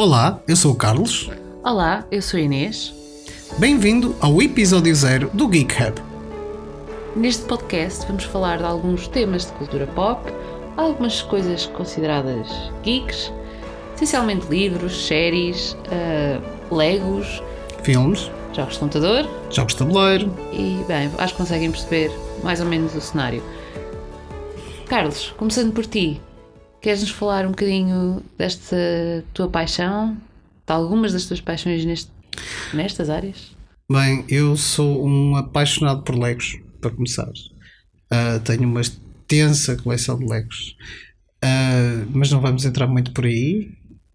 Olá, eu sou o Carlos. Olá, eu sou a Inês. Bem-vindo ao episódio zero do Geek Hub. Neste podcast vamos falar de alguns temas de cultura pop, algumas coisas consideradas geeks, essencialmente livros, séries, uh, legos, Filmes, jogos de computador jogos de tabuleiro. e, bem, acho que conseguem perceber mais ou menos o cenário. Carlos, começando por ti, queres-nos falar um bocadinho desta tua paixão, de algumas das tuas paixões neste, nestas áreas? Bem, eu sou um apaixonado por Legos, para começar. Ah, tenho uma extensa coleção de Legos. Ah, mas não vamos entrar muito por aí.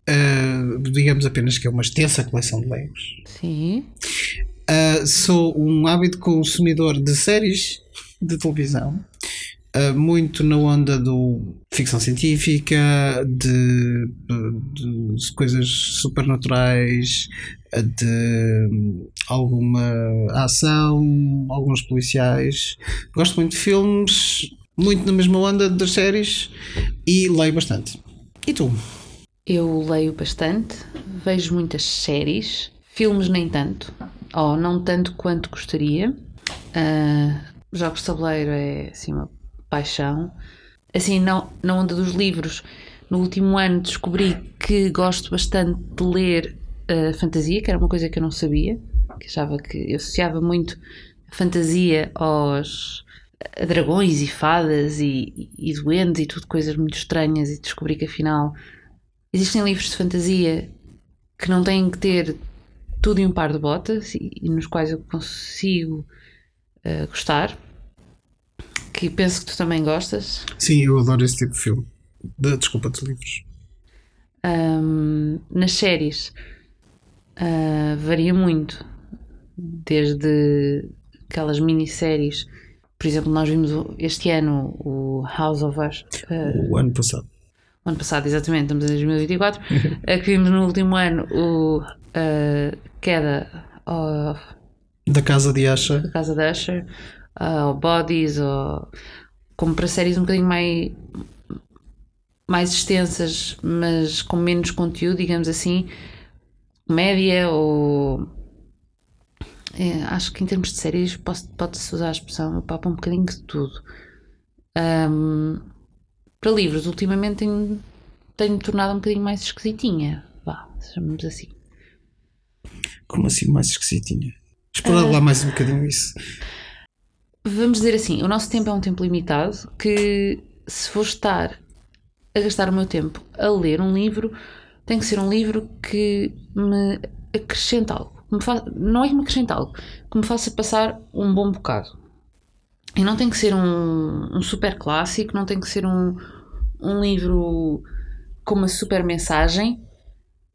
Ah, digamos apenas que é uma extensa coleção de Legos. Sim. Uh, sou um ávido consumidor de séries de televisão, uh, muito na onda do ficção científica, de, de- de coisas supernaturais, uh, de hum, alguma ação, alguns policiais. Gosto muito de filmes, muito na mesma onda das séries e leio bastante. E tu? Eu leio bastante, vejo muitas séries, filmes nem tanto, ou não tanto quanto gostaria. Ah, jogos de tabuleiro é assim uma paixão. Assim, não, na onda dos livros, no último ano descobri que gosto bastante de ler ah, fantasia, que era uma coisa que eu não sabia, que achava que eu associava muito a fantasia aos a dragões e fadas e, e, e duendes e tudo coisas muito estranhas e descobri que afinal Existem livros de fantasia que não têm que ter tudo em um par de botas e, e nos quais eu consigo eh, gostar. Que penso que tu também gostas. Sim, eu adoro esse tipo de filme. De- desculpa, de livros. Ahm, nas séries ah, varia muito. Desde aquelas minisséries. Por exemplo, nós vimos este ano o House of Us. ah, O ano passado. o ano passado, exatamente, estamos em 2024, eh, que vimos no último ano o eh, Queda of, Da Casa de Asha. da Casa da Usher, ah, ou Bodies, ou como para séries um bocadinho mais, mais extensas, mas com menos conteúdo, digamos assim, comédia ou. eh, acho que em termos de séries pode-se usar a expressão, eu papo um bocadinho de tudo. Ahm, para livros, ultimamente tenho, tenho-me tornado um bocadinho mais esquisitinha. Vá, chamamos assim. Como assim mais esquisitinha? Explora lá mais um bocadinho isso. Vamos dizer assim, o nosso tempo é um tempo limitado que se for estar a gastar o meu tempo a ler um livro, tem que ser um livro que me acrescente algo. Me fa- Não é que me acrescente algo, que me faça passar um bom bocado. E não tem que ser um, um super clássico, não tem que ser um, um livro com uma super mensagem,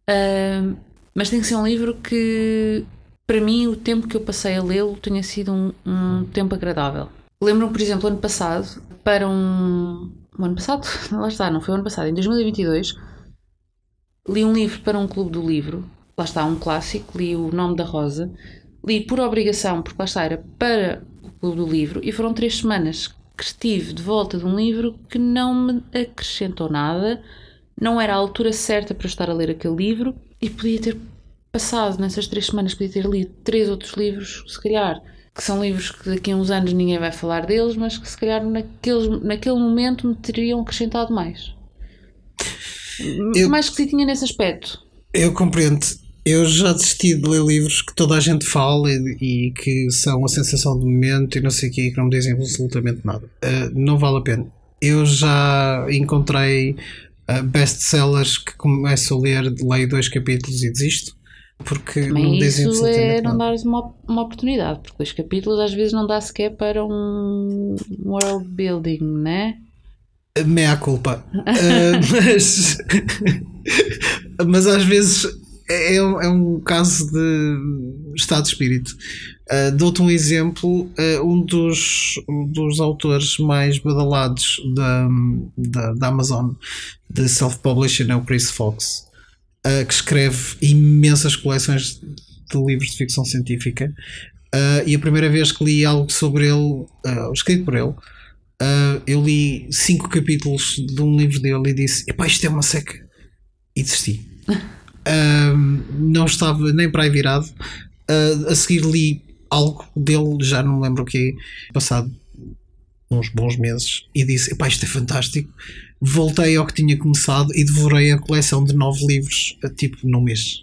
ahm, mas tem que ser um livro que, para mim, o tempo que eu passei a lê-lo tenha sido um, um tempo agradável. Lembro-me, por exemplo, ano passado, para um. Ano passado? Lá está, não foi o ano passado, em 2022, li um livro para um clube do livro. Lá está, um clássico, li O Nome da Rosa. Li por obrigação, porque lá está, era para o clube do livro, e foram três semanas que estive de volta de um livro que não me acrescentou nada, não era a altura certa para eu estar a ler aquele livro, e podia ter passado nessas três semanas, podia ter lido três outros livros, se calhar, que são livros que daqui a uns anos ninguém vai falar deles, mas que se calhar naqueles, naquele momento me teriam acrescentado mais. Eu- Mais esquisitinha nesse aspecto. Eu compreendo. Eu já desisti de ler livros que toda a gente fala e, e que são a sensação do momento e não sei o quê, que não me dizem absolutamente nada. Uh, não vale a pena. Eu já encontrei uh, best-sellers que começo a ler, leio dois capítulos e desisto. Porque não me Mas dizem isso é não dar uma, uma oportunidade, porque os capítulos às vezes não dá sequer para um world building, né? Meia culpa. Uh, mas, mas às vezes é, um- é um caso de estado de espírito. Uh, Dou-te um exemplo: uh, um, dos, um dos autores mais badalados da, da, da Amazon de self-publishing é o Chris Fox, uh, que escreve imensas coleções de livros de ficção científica. Uh, e a primeira vez que li algo sobre ele, uh, escrito por ele, Uh, eu li cinco capítulos de um livro dele e disse: Epá, isto é uma seca. E desisti. Não estava nem para aí virado. A seguir li algo dele, já não lembro o que passado uns bons meses, e disse: Epá, isto é fantástico. Voltei ao que tinha começado e devorei a coleção de nove livros, tipo, num mês.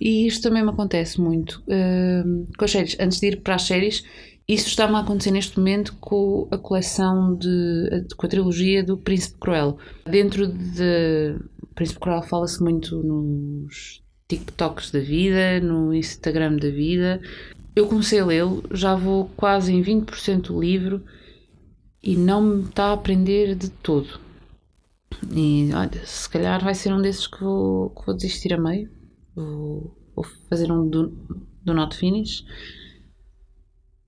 E isto também me acontece muito uh, com as séries. Antes de ir para as séries, isso está-me a acontecer neste momento com a coleção de. com a trilogia do Príncipe Cruel. Dentro de. Príncipe Cruel fala-se muito nos TikToks da vida, no Instagram da vida. Eu comecei a lê-lo, já vou quase em 20% do livro e não me está a aprender de todo. E olha, se calhar vai ser um desses que vou, que vou desistir a meio. Vou, vou fazer um do, do not finish.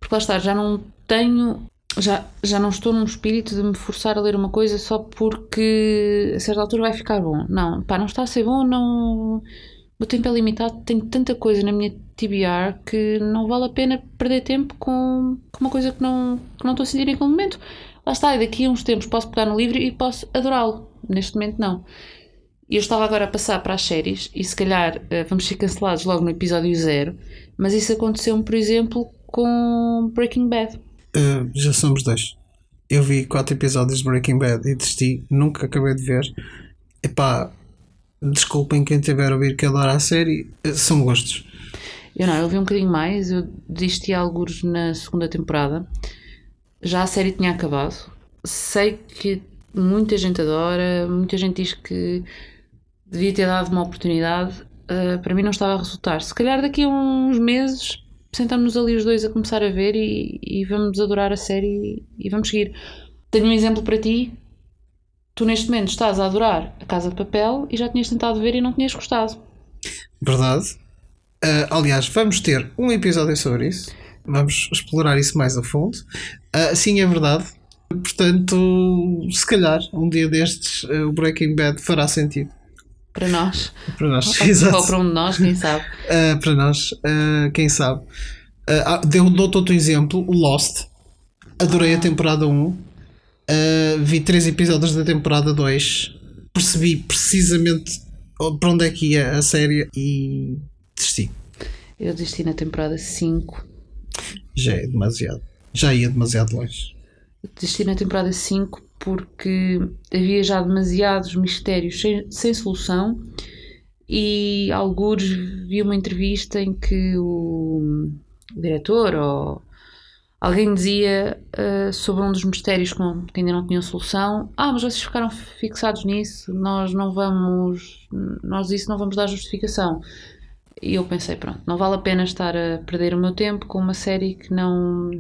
Porque lá está, já não tenho. Já, já não estou num espírito de me forçar a ler uma coisa só porque a certa altura vai ficar bom. Não, pá, não está a ser bom, não. O tempo é limitado, tenho tanta coisa na minha TBR que não vale a pena perder tempo com, com uma coisa que não, que não estou a sentir naquele momento. Lá está, e daqui a uns tempos posso pegar no livro e posso adorá-lo. Neste momento, não. E eu estava agora a passar para as séries e se calhar uh, vamos ser cancelados logo no episódio zero, mas isso aconteceu-me, por exemplo, com Breaking Bad. Uh, já somos dois. Eu vi quatro episódios de Breaking Bad e desisti, nunca acabei de ver. Epá, desculpem quem tiver a ouvir que adora a série, uh, são gostos. Eu não, eu vi um bocadinho mais, eu desisti alguns na segunda temporada. Já a série tinha acabado. Sei que muita gente adora, muita gente diz que devia ter dado uma oportunidade. Uh, para mim não estava a resultar. Se calhar daqui a uns meses sentamos-nos ali os dois a começar a ver e, e vamos adorar a série e, e vamos seguir. Tenho um exemplo para ti. Tu neste momento estás a adorar a Casa de Papel e já tinhas tentado ver e não tinhas gostado. Verdade. Uh, aliás, vamos ter um episódio sobre isso. Vamos explorar isso mais a fundo. Uh, sim, é verdade. Portanto, se calhar um dia destes uh, o Breaking Bad fará sentido. Para nós. Para nós, ou, exato. Ou para um de nós, quem sabe. Para nós, quem sabe. Uh, dou-te outro exemplo, Lost. Adorei a temporada 1. Vi três episódios da temporada 2. Percebi precisamente para onde é que ia a série e desisti. Eu desisti na temporada 5. Já é demasiado. Já ia demasiado longe. Desisti na temporada 5 porque havia já demasiados mistérios sem, sem solução e alguns vi uma entrevista em que o, o diretor ou alguém dizia uh, sobre um dos mistérios que, que ainda não tinham solução ah, mas vocês ficaram fixados nisso nós não vamos nós isso não vamos dar justificação e eu pensei, pronto, não vale a pena estar a perder o meu tempo com uma série que não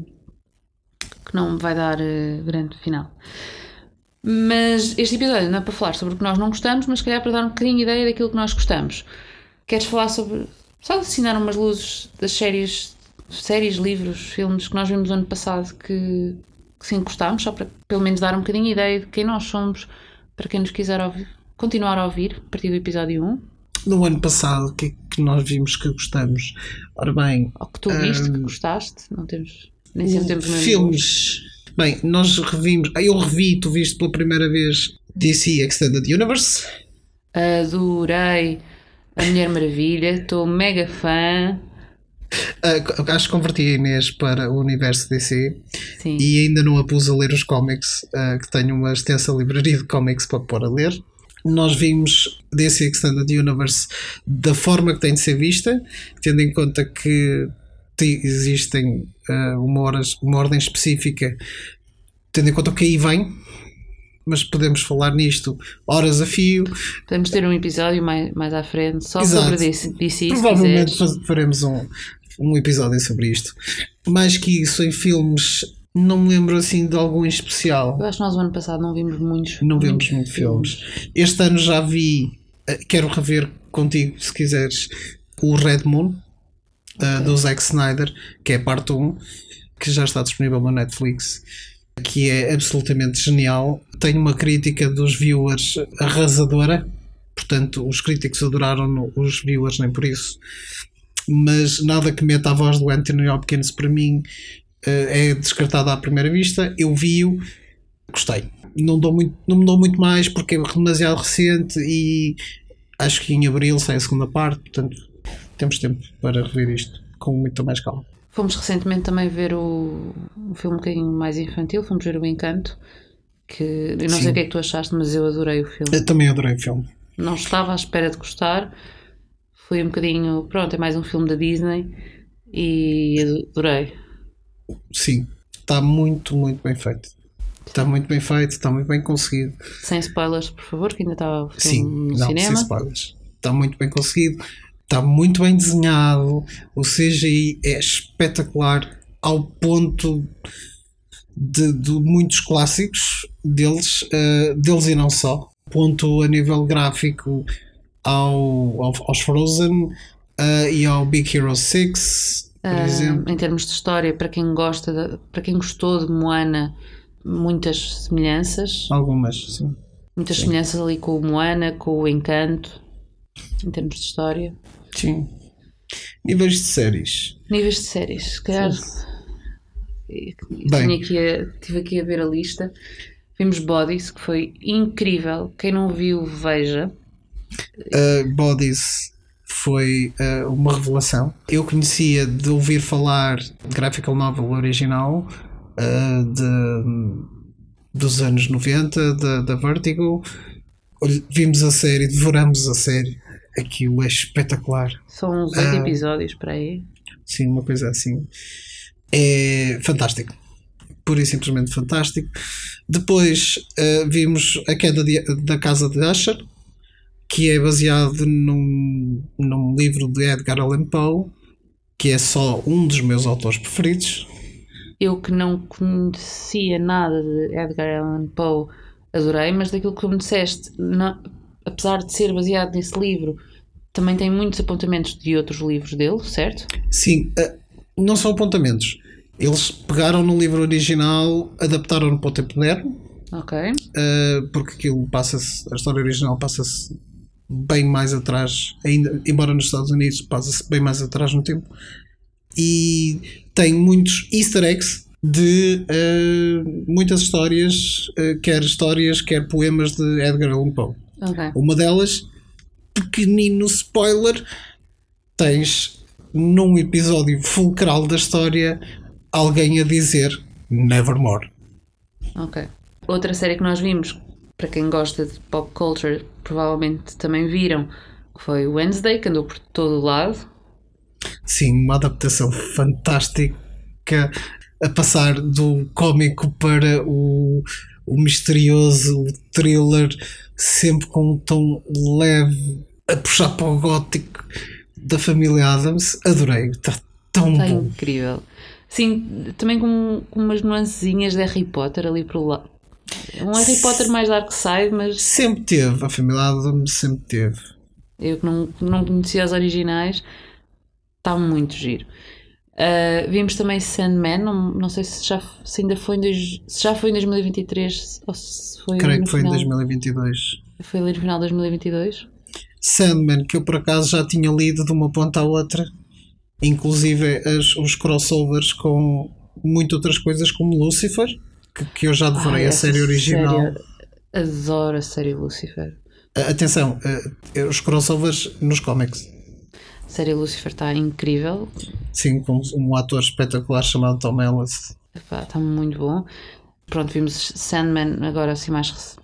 que não me vai dar uh, grande final. Mas este episódio não é para falar sobre o que nós não gostamos, mas se calhar para dar um bocadinho de ideia daquilo que nós gostamos. Queres falar sobre. Só assinar umas luzes das séries, séries, livros, filmes que nós vimos ano passado que, que sim gostámos, só para pelo menos dar um bocadinho de ideia de quem nós somos, para quem nos quiser ouvir, continuar a ouvir a partir do episódio 1 no ano passado, o que é que nós vimos que gostamos? Ora bem. Ou que tu viste um, que gostaste? Não temos. Nem sempre temos mesmo. Filmes. Bem, nós revimos. Eu revi, tu viste pela primeira vez DC Extended Universe. Adorei a Mulher Maravilha, estou mega fã. Uh, acho que converti a Inês para o universo DC Sim. e ainda não a pus a ler os cómics, uh, que tenho uma extensa livraria de cómics para pôr a ler nós vimos DC Extended Universe da forma que tem de ser vista, tendo em conta que existem uh, uma, horas, uma ordem específica, tendo em conta o que aí vem, mas podemos falar nisto horas a fio. Podemos ter um episódio mais, mais à frente só Exato. sobre DC. Provavelmente faremos um, um episódio sobre isto. Mais que isso, em filmes não me lembro assim de algum especial. Eu acho que nós o ano passado não vimos muitos. Não vimos muitos filmes. filmes. Este ano já vi, eh, quero rever contigo se quiseres, o Red Moon eh, okay. do Zack Snyder, que é parte 1, que já está disponível na Netflix, que é absolutamente genial. Tem uma crítica dos viewers arrasadora, portanto, os críticos adoraram, os viewers nem por isso. Mas nada que meta a voz do Anthony Hopkins para mim eh, é descartada à primeira vista. Eu vi-o, gostei. Não, dou muito, não me dou muito mais porque é demasiado recente e Acho que em abril sai a segunda parte, portanto temos tempo para rever isto com muita mais calma. Fomos recentemente também ver o, um filme um bocadinho mais infantil, fomos ver o Encanto, que eu não Sim. sei o que é que tu achaste, mas eu adorei o filme. Eu também adorei o filme. Não estava à espera de gostar, foi um bocadinho, pronto, é mais um filme da Disney e adorei. Sim, está muito, muito bem feito. Está muito bem feito, está muito bem conseguido. Sem spoilers, por favor, que ainda filme Sim, no não, cinema. sem spoilers. Está muito bem conseguido, está muito bem desenhado, o CGI é espetacular ao ponto de, de muitos clássicos deles, eh, deles e não só. Ponto a nível gráfico ao, ao- aos Frozen eh, e ao Big Hero 6, por Ah, exemplo. em termos de história, para quem gosta, de- para quem gostou de Moana, muitas semelhanças, Algumas, sim. muitas sim. semelhanças ali com o Moana, com o Encanto, em termos de história. Sim. Níveis de séries. Níveis de séries, se calhar. Bem. Aqui a, estive aqui a ver a lista. Vimos Bodies, que foi incrível. Quem não viu, veja. Uh, Bodies foi uh, uma revelação. Eu conhecia de ouvir falar de graphical novel original uh, de, dos anos 90, da, Vertigo. Vimos a série, devoramos a série. Aquilo é espetacular. São uns oito Ah. episódios para aí. Sim, uma coisa assim. É fantástico. Pura e simplesmente fantástico. Depois uh, vimos A Queda de- da Casa de Usher, que é baseado num, num livro de Edgar Allan Poe, que é só um dos meus autores preferidos. Eu que não conhecia nada de Edgar Allan Poe, adorei, mas daquilo que me disseste, não- apesar de ser baseado nesse livro, também tem muitos apontamentos de outros livros dele, certo? Sim, uh, não são apontamentos. Eles pegaram no livro original, adaptaram-no para o tempo moderno, Ok. Uh, porque aquilo passa-se, a história original passa-se bem mais atrás, ainda, embora nos Estados Unidos passa-se bem mais atrás no tempo, e tem muitos easter eggs de uh, muitas histórias, uh, quer histórias, quer poemas de Edgar Allan Poe. Ok. Uma delas, pequenino spoiler, tens num episódio fulcral da história alguém a dizer Nevermore. Ok. Outra série que nós vimos, para quem gosta de pop culture, provavelmente também viram, que foi Wednesday, que andou por todo o lado. Sim, uma adaptação fantástica a passar do cómico para o, o misterioso, o thriller, sempre com um tom leve, a puxar para o gótico da família Adams. Adorei, está tão Está bom. incrível. Sim, também com, com umas nuancezinhas de Harry Potter ali por. Um Harry Potter mais dark side, mas Sempre teve, a família Adams sempre teve. eu que não, não conhecia os originais, está muito giro. Uh, vimos também Sandman, não, não sei se, já, se ainda foi em, dois, se já foi em 2023 ou se foi Creio no que foi em final, 2022. Foi ali no final de 2022. Sandman, que eu por acaso já tinha lido de uma ponta à outra, inclusive as- os crossovers com muitas outras coisas, como Lucifer, que, que eu já devorei Ai, a série original. série- adoro a série Lucifer. Atenção, os crossovers nos cómics. A série Lucifer está incrível. Sim, com um ator espetacular chamado Tom Ellis. Está muito bom. Pronto, vimos Sandman agora assim mais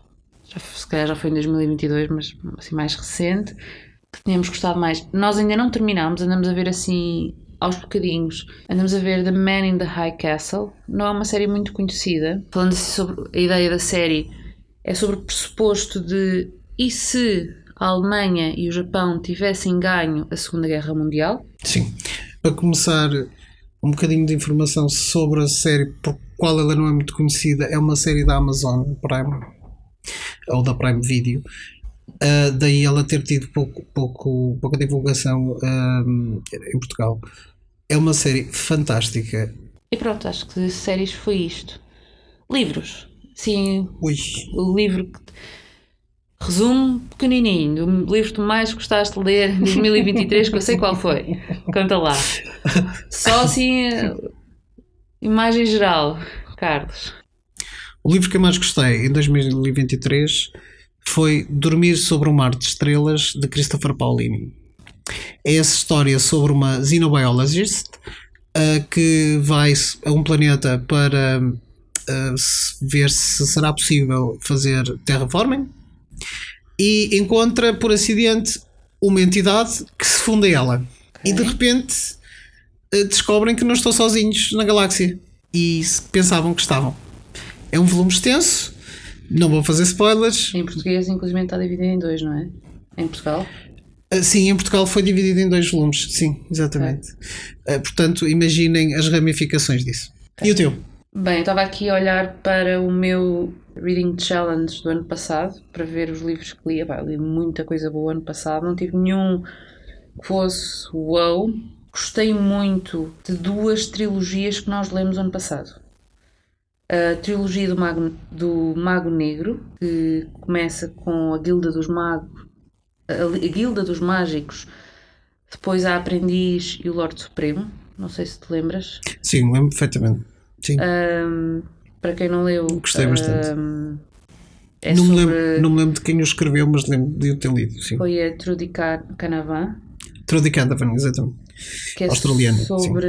já, se calhar já foi em 2022, mas assim mais recente. Que tínhamos gostado mais. Nós ainda não terminámos, andamos a ver assim aos bocadinhos. Andamos a ver The Man in the High Castle. Não é uma série muito conhecida. Falando assim sobre a ideia da série, é sobre o pressuposto de e se a Alemanha e o Japão tivessem ganho a Segunda Guerra Mundial? Sim. Para começar, um bocadinho de informação sobre a série, por qual ela não é muito conhecida, é uma série da Amazon Prime ou da Prime Video. Ah, daí ela ter tido pouco, pouco, pouca divulgação ah, em Portugal. É uma série fantástica. E pronto, acho que de séries foi isto. Livros. Sim, Ui, o livro que. Resumo pequenininho. O livro que mais gostaste de ler em 2023, que eu sei qual foi. Conta lá. Só assim. eh, Imagem geral, Carlos. o livro que eu mais gostei em 2023 foi Dormir sobre um Mar de Estrelas, de Christopher Paulini. É essa história sobre uma xenobiologist uh, que vai a um planeta para uh, ver se será possível fazer terraforming e encontra por acidente uma entidade que se funde a ela. Okay. E de repente uh, descobrem que não estão sozinhos na galáxia e pensavam que estavam. É um volume extenso, não vou fazer spoilers. Em português, inclusive, está dividido em dois, não é? Em Portugal? Uh, sim, em Portugal foi dividido em dois volumes, sim, exatamente. Okay. Uh, portanto, imaginem as ramificações disso. Okay. E o teu? Bem, eu estava aqui a olhar para o meu Reading Challenge do ano passado para ver os livros que li. Epá, li muita coisa boa ano passado, não tive nenhum que fosse wow. Gostei muito de duas trilogias que nós lemos ano passado a trilogia do Mago, do Mago Negro, que começa com a Guilda dos Magos, a, Guilda dos Mágicos, depois a Aprendiz e o Lorde Supremo. Não sei se te lembras. Sim, lembro perfeitamente. Sim. Um, para quem não leu. Gostei bastante. Um, é não, sobre... me lembro, não me lembro de quem o escreveu, mas lembro de o ter lido. Sim. Foi a Trudy Canavan. Trudy Canavan, exatamente. Que é Australiana. Sobre,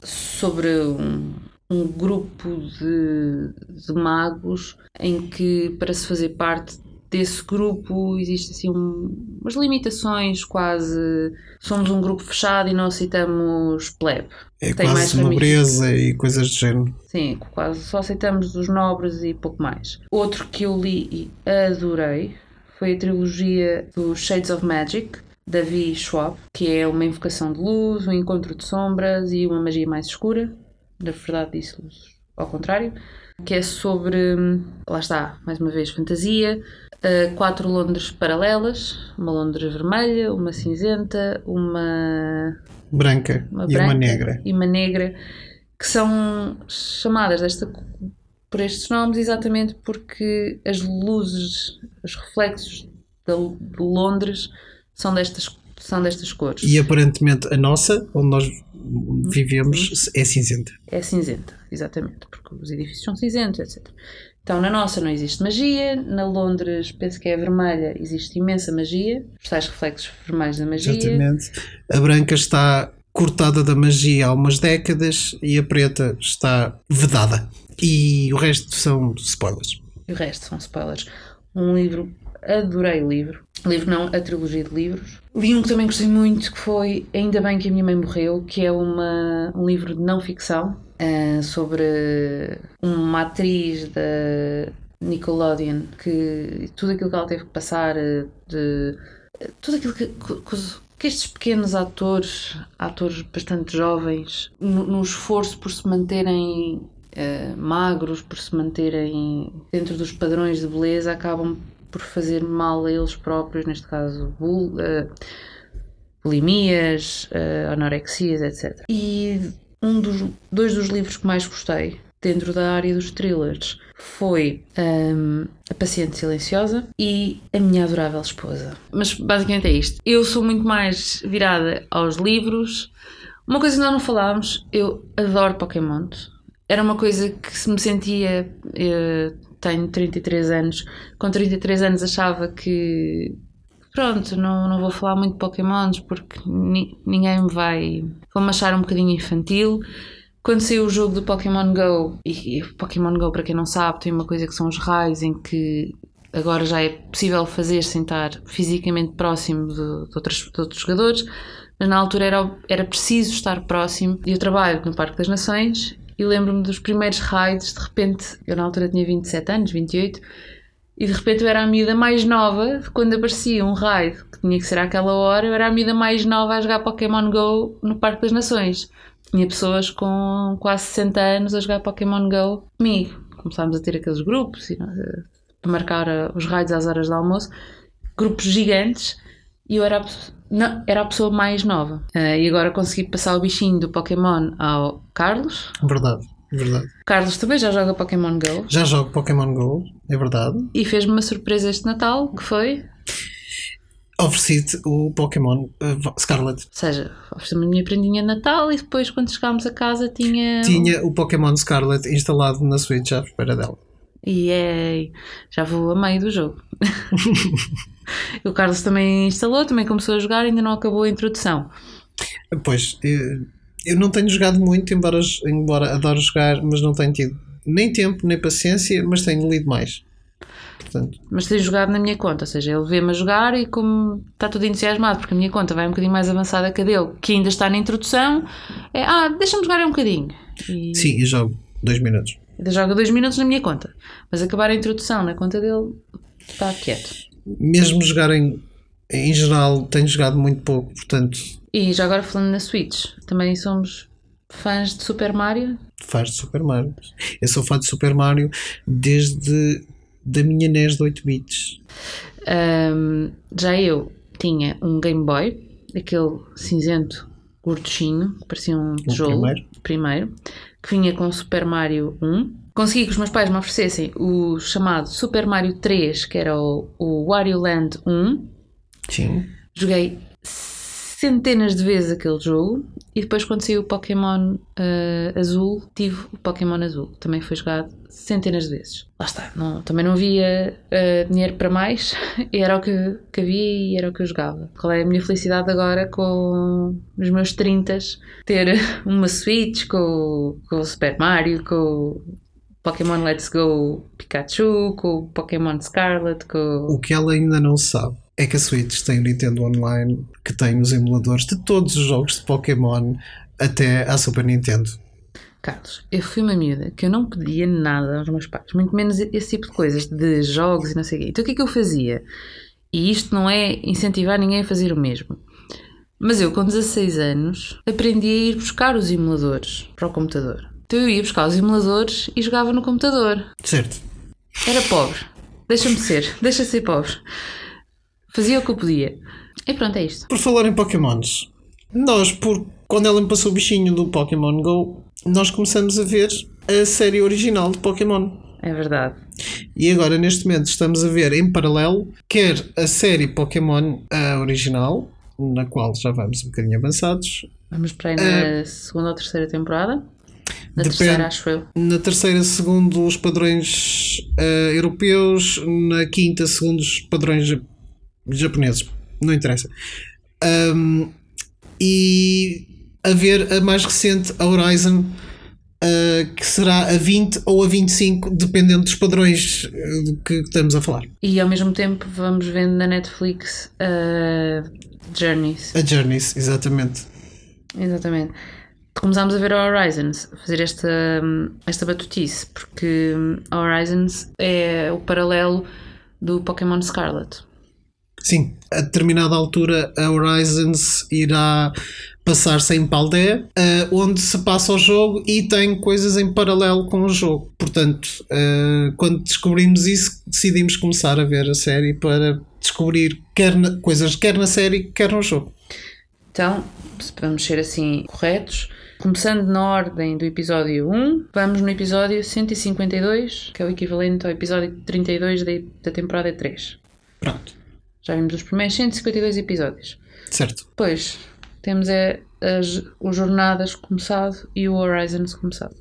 sobre um, um grupo de, de magos em que para se fazer parte desse grupo existe assim um, umas limitações quase. Somos um grupo fechado e não aceitamos plebe. É tem quase mais nobreza e coisas do género. Sim quase. Só aceitamos os nobres e pouco mais. Outro que eu li e adorei foi a trilogia do Shades of Magic Davi Schwab que é uma invocação de luz um encontro de sombras e uma magia mais escura. Na verdade disse ao contrário, que é sobre, lá está, mais uma vez, fantasia, uh, quatro Londres paralelas, uma Londres vermelha, uma cinzenta, uma branca, uma e uma negra. E uma negra, que são chamadas desta, por estes nomes exatamente porque as luzes, os reflexos de, de Londres são destas são destas cores. E aparentemente a nossa, onde nós vivemos, é cinzenta. É cinzenta, exatamente, porque os edifícios são cinzentos, etc. Então na nossa não existe magia, na Londres penso que é vermelha, existe imensa magia, os tais reflexos vermelhos da magia. Exatamente. A branca está cortada da magia há umas décadas e a preta está vedada. E o resto são spoilers. E o resto são spoilers. Um livro, adorei o livro. Livro não, a trilogia de livros. Li um que também gostei muito, que foi Ainda Bem que a Minha Mãe Morreu, que é uma, um livro de não ficção uh, sobre uma atriz da Nickelodeon que tudo aquilo que ela teve que passar, eh, de tudo aquilo que, que, que estes pequenos atores, atores bastante jovens, no, no esforço por se manterem uh, magros, por se manterem dentro dos padrões de beleza, acabam por fazer mal a eles próprios, neste caso bul, uh, bulimias, uh, anorexias, etc. E um dos dois dos livros que mais gostei dentro da área dos thrillers foi um, A Paciente Silenciosa e A Minha Adorável Esposa. Mas basicamente é isto. Eu sou muito mais virada aos livros. Uma coisa que nós não falámos, eu adoro Pokémon. Era uma coisa que se me sentia. Uh, tenho 33 anos. Com 33 anos achava que pronto, não, não vou falar muito de Pokémons porque ni, ninguém me vai. Vou-me achar um bocadinho infantil. Quando saiu o jogo do Pokémon Go, e, e Pokémon Go, para quem não sabe, tem uma coisa que são os raios em que agora já é possível fazer sem estar fisicamente próximo de, de, outros, de outros jogadores, mas na altura era, era preciso estar próximo. E eu trabalho no Parque das Nações e lembro-me dos primeiros raids, de repente, eu na altura tinha 27 anos, 28, e de repente eu era a miúda mais nova, quando aparecia um raid que tinha que ser àquela hora, eu era a miúda mais nova a jogar Pokémon GO no Parque das Nações. Tinha pessoas com quase 60 anos a jogar Pokémon GO comigo. Começámos a ter aqueles grupos e, para marcar eh, os raids às horas do almoço, grupos gigantes, e eu era a, não, era a pessoa mais nova. Uh, e agora consegui passar o bichinho do Pokémon ao Carlos. Verdade, verdade. Carlos também já joga Pokémon Go. Já jogo Pokémon Go, é verdade. E fez-me uma surpresa este Natal, que foi? Ofereci-te o Pokémon uh, Scarlet. Ou seja, ofereci-me a minha prendinha de Natal e depois, quando chegámos a casa, tinha. Tinha o Pokémon Scarlet instalado na Switch à espera dela. E é, já vou a meio do jogo. o Carlos também instalou, também começou a jogar, ainda não acabou a introdução. Pois, eu, eu não tenho jogado muito, embora, embora adoro jogar, mas não tenho tido nem tempo, nem paciência, mas tenho lido mais. Portanto, Mas tenho jogado na minha conta, ou seja, ele vê-me a jogar e como está tudo entusiasmado, porque a minha conta vai um bocadinho mais avançada que a dele, que ainda está na introdução, é ah, deixa-me jogar um bocadinho. E sim, e jogo dois minutos. Ainda joga dois minutos na minha conta. Mas acabar a introdução na conta dele, está quieto. Mesmo jogarem em geral, tenho jogado muito pouco, portanto, E já agora falando na Switch, também somos fãs de Super Mario. faz de Super Mario. Eu sou fã de Super Mario desde da minha NES de 8 bits. Ahm, já eu tinha um Game Boy, aquele cinzento gorduchinho, que parecia um tijolo, primeiro? primeiro, que vinha com Super Mario 1. Consegui que os meus pais me oferecessem o chamado Super Mario 3, que era o, o Wario Land 1. Sim. Joguei centenas de vezes aquele jogo e depois quando saiu o Pokémon eh, azul, tive o Pokémon azul. Também foi jogado centenas de vezes. Lá está, não- também não havia eh, dinheiro para mais e era o que, que havia e era o que eu jogava. Qual é a minha felicidade agora com os meus 30 ter uma Switch com, com o Super Mario, com Pokémon Let's Go Pikachu, com o Pokémon Scarlet, com O que ela ainda não sabe é que a Switch tem o Nintendo Online que tem os emuladores de todos os jogos de Pokémon até à Super Nintendo. Carlos, eu fui uma miúda que eu não pedia nada aos meus pais, muito menos esse tipo de coisas, de jogos e não sei o quê. Então o que é que eu fazia? E isto não é incentivar ninguém a fazer o mesmo. Mas eu, com 16 anos, aprendi a ir buscar os emuladores para o computador. Então eu ia buscar os emuladores e jogava no computador. Certo. Era pobre. Deixa-me ser. Deixa ser pobre. Fazia o que eu podia. E pronto, é isto. Por falar em Pokémons, nós, por, quando ela me passou o bichinho do Pokémon Go, nós começamos a ver a série original de Pokémon. É verdade. E agora, neste momento, estamos a ver em paralelo quer a série Pokémon a original, na qual já vamos um bocadinho avançados, Vamos para aí na segunda ou terceira temporada. Na Depende. terceira, acho eu. na terceira, segundo os padrões eh, europeus, na quinta, segundo os padrões japoneses. Não interessa. Ahm, e a ver a mais recente, a Horizon, eh, que será a 20 ou a 25, dependendo dos padrões eh, do que estamos a falar. E ao mesmo tempo vamos vendo na Netflix uh, Journeys. A Journeys, exatamente. Exatamente. Começámos a ver a Horizons, a fazer esta, esta batutice, porque a Horizons é o paralelo do Pokémon Scarlet. Sim, a determinada altura a Horizons irá passar-se em Paldea, eh, onde se passa o jogo e tem coisas em paralelo com o jogo. Portanto, eh, quando descobrimos isso, decidimos começar a ver a série para descobrir quer na- coisas quer na série, quer no jogo. Então, se vamos ser assim corretos, começando na ordem do episódio 1, vamos no episódio 152, que é o equivalente ao episódio 32 da, da temporada 3. Pronto, Já vimos os primeiros 152 episódios. certo. Depois temos é, as, o Jornadas começado e o Horizons começado.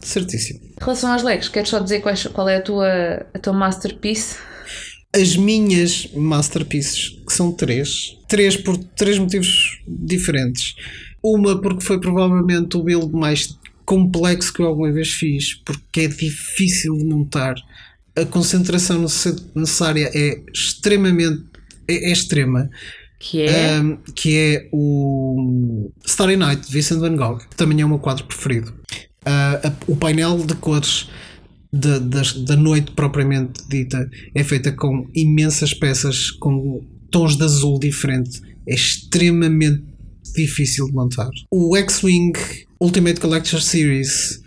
Certíssimo. Em relação às legs, queres só dizer quais- qual é a tua, a tua masterpiece? As minhas masterpieces, que são três, três por três motivos diferentes. Uma porque foi provavelmente o build mais complexo que eu alguma vez fiz, porque é difícil de montar. A concentração necess- necessária é extremamente é, é extrema, Que é. um, que é o Starry Night de Vincent Van Gogh, que também é o meu quadro preferido. Ah, a- o painel de cores da, da noite propriamente dita é feita com imensas peças com tons de azul diferente. É extremamente difícil de montar. O X-Wing Ultimate Collector Series,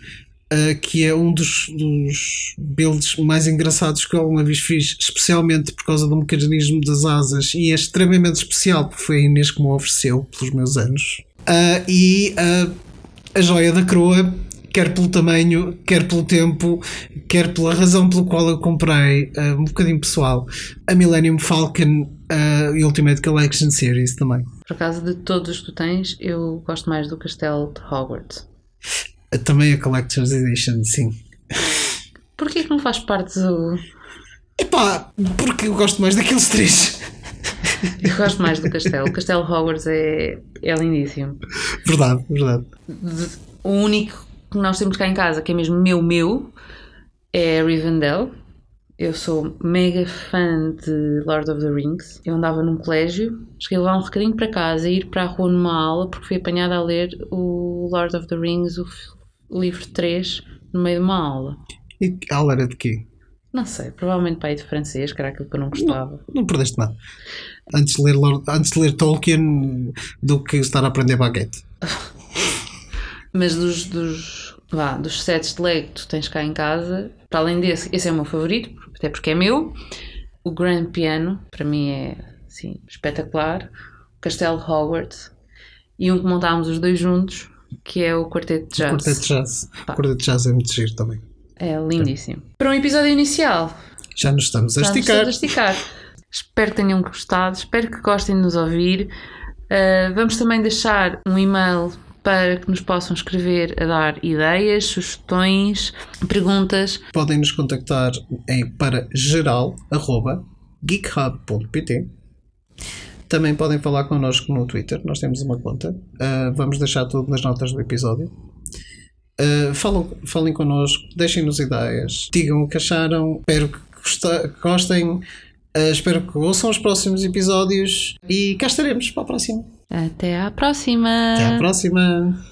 ah, que é um dos, dos builds mais engraçados que eu alguma vez fiz, especialmente por causa do mecanismo das asas, e é extremamente especial porque foi a Inês que me ofereceu pelos meus anos. Ah, e ah, a joia da coroa, quer pelo tamanho, quer pelo tempo, quer pela razão pela qual eu comprei, ah, um bocadinho pessoal, a Millennium Falcon e Ultimate Collection Series também. Por acaso, de todos os que tu tens, eu gosto mais do castelo de Hogwarts. Também a Collector's Edition, sim. Porquê que não faz parte do. Epá, porque eu gosto mais daqueles três. Eu gosto mais do castelo. O castelo Hogwarts é, é lindíssimo. Verdade, verdade. De- O único que nós temos cá em casa, que é mesmo meu, meu, é Rivendell. Eu sou mega fã de Lord of the Rings. Eu andava num colégio, cheguei a levar um recadinho para casa e ir para a rua numa aula porque fui apanhada a ler o Lord of the Rings, o livro 3, no meio de uma aula. E a aula era de quê? Não sei, provavelmente para aí de francês, que era aquilo que eu não gostava. Não perdeste nada. Antes de ler, antes de ler Tolkien do que estar a aprender baguete. Mas dos, dos, vá, dos sets de Lego que tu tens cá em casa, para além desse, esse é o meu favorito, até porque é meu. O Grand Piano, para mim é assim, espetacular. O Castelo Hogwarts. E um que montámos os dois juntos, que é o Quarteto de Jazz. Quarteto de Jazz. Pá. Quarteto de Jazz é muito giro também. É lindíssimo. Para um episódio inicial, Já nos estamos a Estamos esticar. todos a esticar. Espero que tenham gostado, espero que gostem de nos ouvir. Uh, vamos também deixar um e-mail para que nos possam escrever a dar ideias, sugestões, perguntas. Podem nos contactar em, para geral.geekhub.pt Também podem falar connosco no Twitter, nós temos uma conta. Uh, vamos deixar tudo nas notas do episódio. Uh, falam, falem connosco, deixem-nos ideias, digam o que acharam. Espero que gosta- que gostem. Uh, espero que ouçam os próximos episódios e cá estaremos para a próxima. Até à próxima! Até à próxima!